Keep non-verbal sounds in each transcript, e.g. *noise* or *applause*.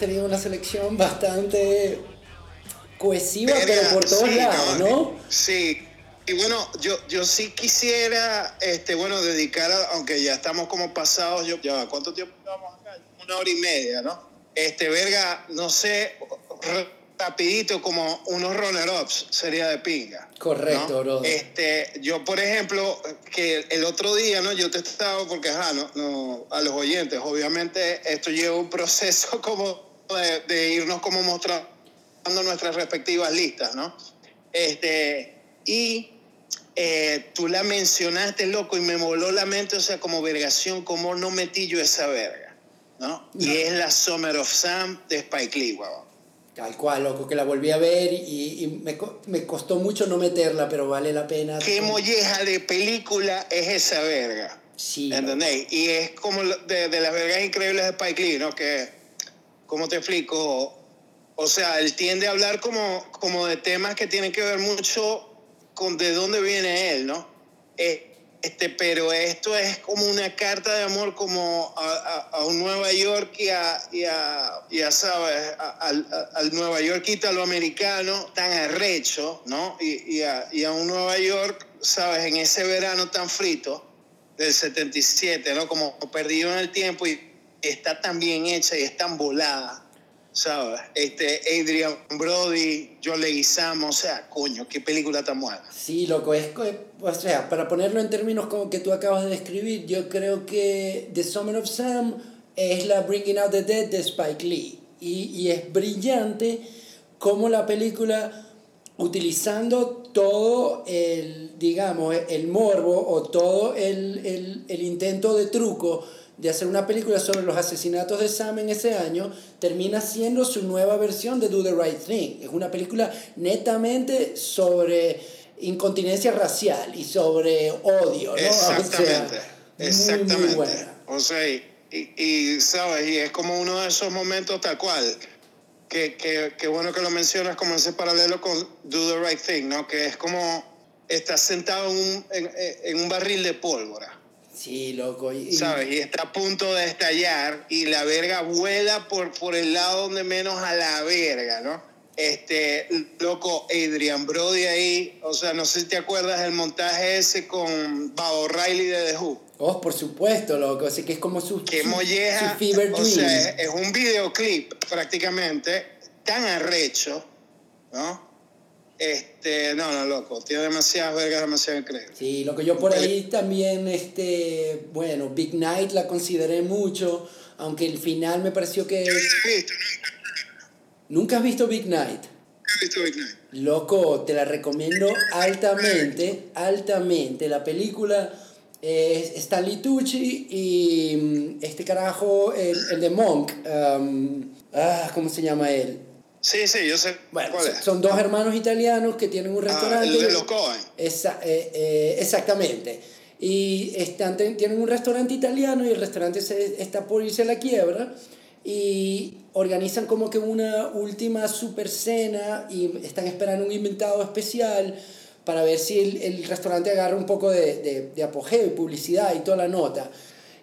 tenido una selección bastante cohesiva, pero por todos lados, ¿no? Sí. Y bueno, yo, yo sí quisiera, este, bueno, dedicar, aunque ya estamos como pasados, yo, ya, ¿cuánto tiempo llevamos acá? Una hora y media, ¿no? Este, verga, no sé, rapidito como unos runner-ups sería de pinga. Correcto, bro. Este, yo, por ejemplo, que el otro día, ¿no? Yo te estaba, porque, ajá, no, no, a los oyentes, obviamente esto lleva un proceso *laughs* como de, de irnos como mostrando nuestras respectivas listas, ¿no? Este, y eh, tú la mencionaste, loco, y me voló la mente, o sea, como vergación, cómo no metí yo esa verga, ¿no? Y es la Summer of Sam de Spike Lee, weón. Tal cual, loco, que la volví a ver y, y me, me, costó mucho no meterla, pero vale la pena. ¿Qué molleja de película es esa verga? Sí. ¿Entendéis? Y es como de, de, las vergas increíbles de Spike Lee, ¿no? Que, ¿cómo te explico? O sea, él tiende a hablar como, como de temas que tienen que ver mucho con de dónde viene él, ¿no? Eh, este, pero esto es como una carta de amor como a, un Nueva York y a, y a, y a ¿sabes? Al Nueva York italoamericano tan arrecho, ¿no? Y, y, a, y a un Nueva York, ¿sabes? En ese verano tan frito del 77, ¿no? Como perdido en el tiempo y está tan bien hecha y es tan volada. ¿sabes? Este, Adrian Brody, John Leguizamo, o sea, coño, qué película tan buena. Sí, loco, es, o sea, para ponerlo en términos como que tú acabas de describir, yo creo que The Summer of Sam es la Bringing Out the Dead de Spike Lee. Y, y es brillante como la película, utilizando todo el, digamos, el morbo o todo el, el, el intento de truco, de hacer una película sobre los asesinatos de Sam en ese año, termina siendo su nueva versión de Do the Right Thing. Es una película netamente sobre incontinencia racial y sobre odio, ¿no? Exactamente, o sea, exactamente. Muy, muy buena. O sea, y, y, sabes, y es como uno de esos momentos tal cual, que, que, que bueno que lo mencionas como ese paralelo con Do the Right Thing, ¿no? Que es como estás sentado en un, en, en un barril de pólvora Sí, loco. Y, ¿Sabes? Y está a punto de estallar y la verga vuela por, por el lado donde menos a la verga, ¿no? Este, loco, Adrian Brody ahí, o sea, no sé si te acuerdas del montaje ese con Bob Riley de The Who. Oh, por supuesto, loco, así que es como su, Qué su, molleja, su fever o sea, es un videoclip prácticamente tan arrecho, ¿no? Este, no, no, loco, tiene demasiadas vergas, demasiado increíble. Sí, lo que yo por ahí también, este, bueno, Big Night la consideré mucho, aunque el final me pareció que... Yo he visto, ¿Nunca has visto Big Night? He visto Big Night. Loco, te la recomiendo altamente, altamente. La película es Stanley Tucci y este carajo, el, el de Monk, um, ah, ¿cómo se llama él? Sí, sí, yo sé. Bueno, cuál es. son dos hermanos italianos que tienen un restaurante. Ah, el de los Cohen. Esa, eh, eh, exactamente. Y están, tienen un restaurante italiano y el restaurante se, está por irse a la quiebra. Y organizan como que una última super cena y están esperando un inventado especial para ver si el, el restaurante agarra un poco de, de, de apogeo y publicidad y toda la nota.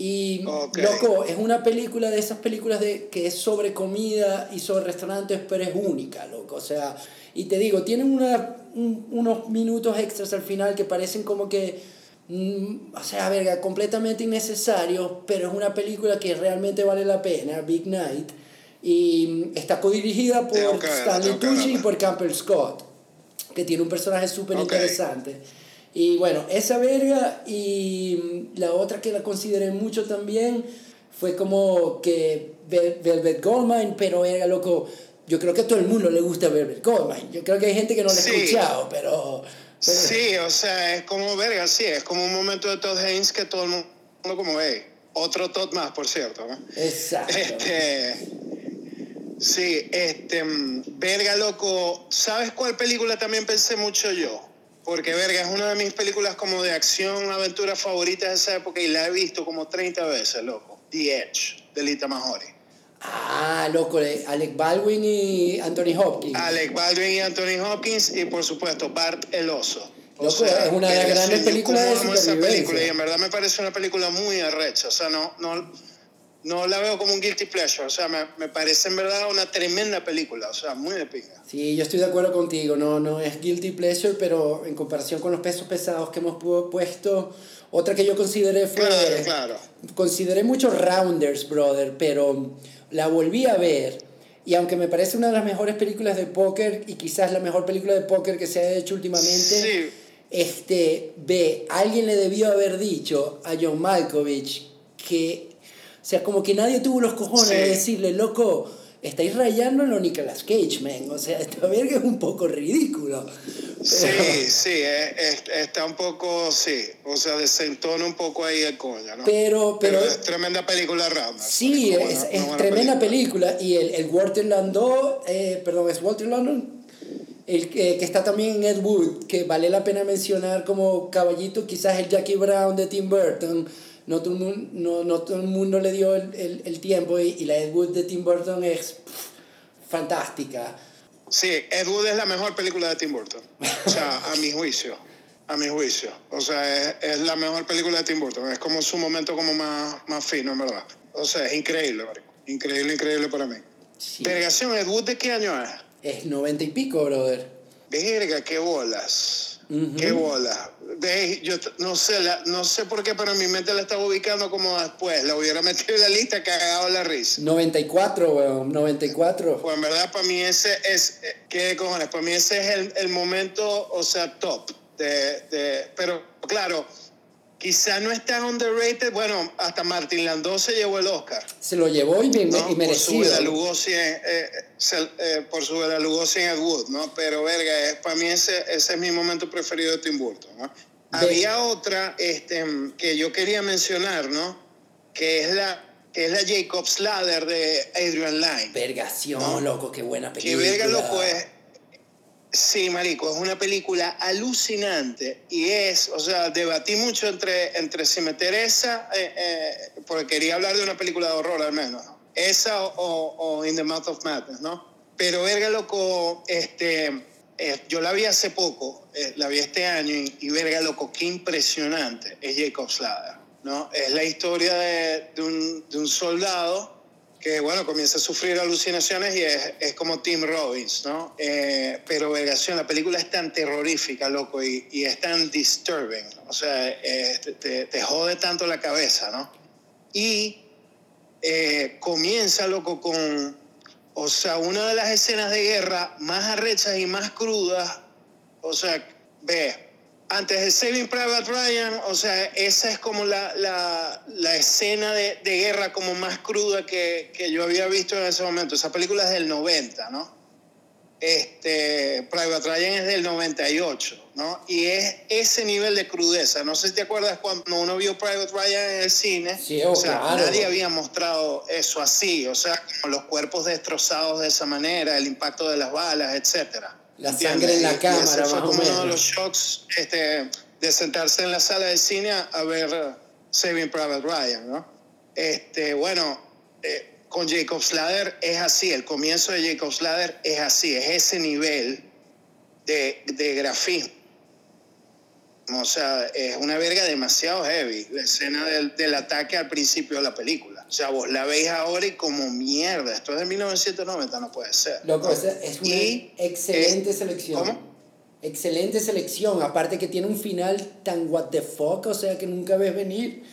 Y, Okay. loco, es una película de esas películas de, que es sobre comida y sobre restaurantes, pero es única, loco. O sea, y te digo, tienen una, un- unos minutos extras al final que parecen como que, mm, o sea, verga, completamente innecesarios, pero es una película que realmente vale la pena, Big Night. Y mm, está codirigida por Stanley Tucci y por Campbell Scott, que tiene un personaje súper interesante. Y bueno, esa verga y la otra que la consideré mucho también fue como que Vel- Velvet Goldmine, pero era loco. Yo creo que a todo el mundo le gusta Velvet Goldmine. Yo creo que hay gente que no la ha escuchado, pero. pero- Sí, o sea, es como verga, sí, es como un momento de Todd Haynes que todo el mundo como ve. Otro Todd más, por cierto, ¿no? Exacto. Este, sí, este, mm, verga, loco. ¿Sabes cuál película también pensé mucho yo? Porque, verga, es una de mis películas como de acción, aventura favoritas de esa época y la he visto como 30 veces, loco. The Edge, de Lita Mahori. Ah, loco, eh, Alec Baldwin y Anthony Hopkins. Alec Baldwin y Anthony Hopkins y, por supuesto, Bart el Oso. Loco, es una de las grandes películas de esa película y en verdad me parece una película muy arrecha. O sea, no, no, no la veo como un guilty pleasure. O sea, me, me parece en verdad una tremenda película. O sea, muy de pinga. Sí, yo estoy de acuerdo contigo. No, no es guilty pleasure, pero en comparación con los pesos pesados que hemos pu- puesto, otra que yo consideré fue. Claro, claro. Consideré muchos Rounders, brother, pero la volví a ver. Y aunque me parece una de las mejores películas de póker y quizás la mejor película de póker que se ha hecho últimamente, Sí. este, ve, alguien le debió haber dicho a John Malkovich que, sea, como que nadie tuvo los cojones Sí. de decirle, loco, estáis rayando en lo Nicolas Cage, man. O sea, *laughs* esta verga es un poco ridículo. Sí, Pero- sí, es- es- está un poco, sí, o sea, desentona un poco ahí el coño, ¿no? Pero, pero, es tremenda película Rama. sí, es, es tremenda película. Y el, el Walter Landau, eh, perdón, es Walter Landau, el que, que está también en Ed Wood, que vale la pena mencionar como caballito, quizás el Jackie Brown de Tim Burton. No todo el mundo, no, no todo el mundo le dio el, el, el tiempo y, y la Ed Wood de Tim Burton es pff, fantástica. Sí, Ed Wood es la mejor película de Tim Burton. O sea, a mi juicio. A mi juicio. O sea, es, es la mejor película de Tim Burton. Es como su momento como más, más fino, en verdad. O sea, es increíble, marico. Increíble, increíble para mí. Sí. Vergación, Ed Wood, ¿de qué año es? Es noventa y pico, brother. Verga, qué bolas. Ujú. Qué bolas. Ve, yo no sé, la- no sé por qué, pero en mi mente la estaba ubicando como después. La hubiera metido en la lista, cagado la risa. 94, weón, 94. Pues en verdad para mí ese es, eh, ¿qué cojones? Para mí ese es el, el momento, o sea, top. De, de, pero claro, quizá no es tan underrated. Bueno, hasta Martin Landau se llevó el Oscar. Se lo llevó y, me- ¿no? y Por su merecido. Lugosi en, eh, eh, por su Lugosi en Ed Wood, ¿no? Pero, verga, es, para mí ese, ese es mi momento preferido de Tim Burton, ¿no? Había otra este, que yo quería mencionar, ¿no? Que es la, que es la Jacob's Ladder de Adrian Lyne. Vergación, No. loco, qué buena película. verga, loco, es. Sí, marico, es una película alucinante y es, o sea, debatí mucho entre, entre si meter esa, eh, eh, porque quería hablar de una película de horror al menos, ¿no? esa o, o, o In the Mouth of Madness, ¿no? Pero verga, loco, este, eh, yo la vi hace poco, la vi este año y, y verga, loco, qué impresionante es Jacob's Ladder, ¿no? Es la historia de, de un, de un soldado que bueno, comienza a sufrir alucinaciones y es, es como Tim Robbins, ¿no? Eh, pero vergación, la película es tan terrorífica, loco, y, y es tan disturbing, o sea, eh, te, te jode tanto la cabeza, ¿no? Y eh, comienza, loco, con, o sea, una de las escenas de guerra más arrechas y más crudas, o sea, ve, antes de Saving Private Ryan, o sea, esa es como la, la, la escena de, de guerra como más cruda que, que yo había visto en ese momento. Esa película es del 90, ¿no? Este, Private Ryan es del 98, ¿no? Y es ese nivel de crudeza. No sé si te acuerdas cuando uno vio Private Ryan en el cine. Sí, o sea, claro. nadie había mostrado eso así, o sea, como los cuerpos destrozados de esa manera, el impacto de las balas, etcétera. La ¿Entiendes? sangre en la Y- y cámara, ese fue más o como uno de menos. los shocks este, de sentarse en la sala de cine a, ver eh, Saving Private Ryan, ¿no? Este, bueno, eh, con Jacob's Ladder es así, el comienzo de Jacob's Ladder es así, es ese nivel de, de grafismo. O sea, es una verga demasiado heavy, la escena del, del ataque al principio de la película. O sea, vos la veis ahora y como mierda, esto es de 1990, no puede ser. Loco, es una Y, excelente eh, selección. ¿cómo? Excelente selección. Aparte que tiene un final tan what the fuck, o sea que nunca ves venir.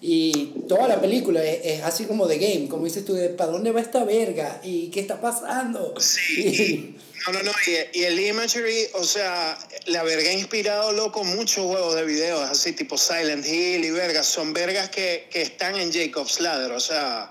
Y toda la película es, es así como de game, como dices tú, de ¿para dónde va esta verga? ¿Y qué está pasando? Sí. *laughs* No, no, no. Y, y el imagery, o sea, la verga ha inspirado, loco, muchos juegos de videos, así tipo Silent Hill y vergas. Son vergas que, que están en Jacob's Ladder, o sea,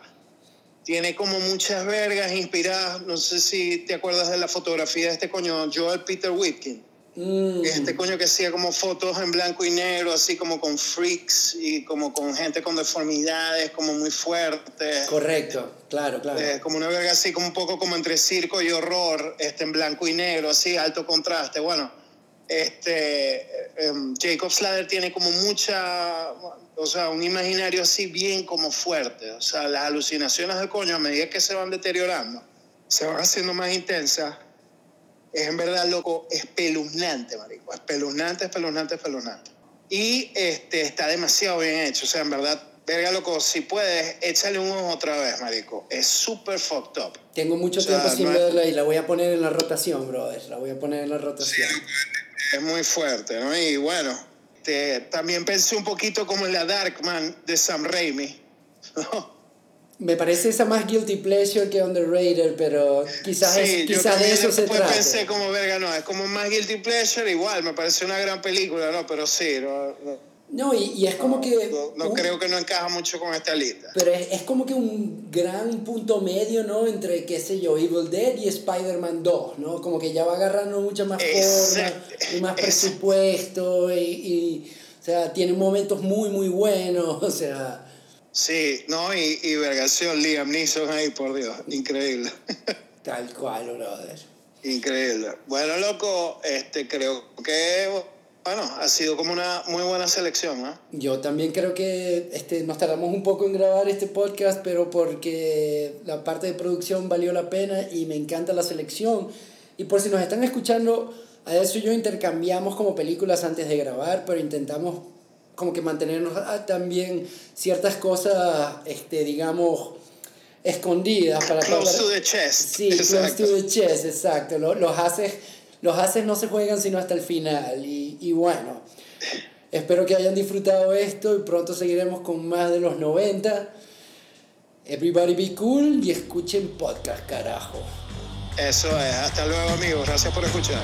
tiene como muchas vergas inspiradas. No sé si te acuerdas de la fotografía de este coño, Joel Peter Whitkin. Mm, Este coño que hacía como fotos en blanco y negro, así como con freaks y como con gente con deformidades, como muy fuertes. correcto, claro, claro. Eh, como una verga así, como un poco como entre circo y horror, este, en blanco y negro, así, alto contraste. Bueno, este, eh, em, Jacob Slater tiene como mucha, o sea, un imaginario así bien como fuerte. O sea, las alucinaciones del coño, a medida que se van deteriorando, se van haciendo más intensas. Es en verdad, loco, espeluznante, marico. Espeluznante, espeluznante, espeluznante. Y este, está demasiado bien hecho. O sea, en verdad, verga, loco, si puedes, échale un ojo otra vez, marico. Es súper fucked up. Tengo mucho O sea, tiempo sin no es- verla y la voy a poner en la rotación, brother. La voy a poner en la rotación. Es muy fuerte, ¿no? Y bueno, te- también pensé un poquito como en la Darkman de Sam Raimi. *laughs* ¿no? Me parece esa más guilty pleasure que underrated, pero quizás, es- Sí, yo quizás de eso se trata. pensé como, verga, no, es como más Guilty Pleasure, igual, me parece una gran película, ¿no? Pero sí, no, no, No, y, y es como que... no- no un- creo que no encaja mucho con esta lista. Pero es, es como que un gran punto medio, ¿no? Entre, qué sé yo, Evil Dead y Spider-Man 2, ¿no? Como que ya va agarrando mucha más forma y más presupuesto y, y, o sea, tiene momentos muy, muy buenos, *laughs* o sea... Sí, no, y, y vergación, Liam Neeson ahí, por Dios, increíble. *laughs* Tal cual, brother. increíble. Bueno, loco, este, creo que, bueno, ha sido como una muy buena selección, ¿no? Yo también creo que este, nos tardamos un poco en grabar este podcast, pero porque la parte de producción valió la pena y me encanta la selección. Y por si nos están escuchando, a eso y yo intercambiamos como películas antes de grabar, pero intentamos como que mantenernos ah, también ciertas cosas, este, digamos, escondidas para Close para- to the chest. Sí, close Exacto. to the chest, exacto. Lo- Los haces, los haces no se juegan sino hasta el final. Y, y bueno, espero que hayan disfrutado esto y pronto seguiremos con más de los 90. Everybody be cool y escuchen podcast, carajo. Eso es. Hasta luego, amigos. Gracias por escuchar.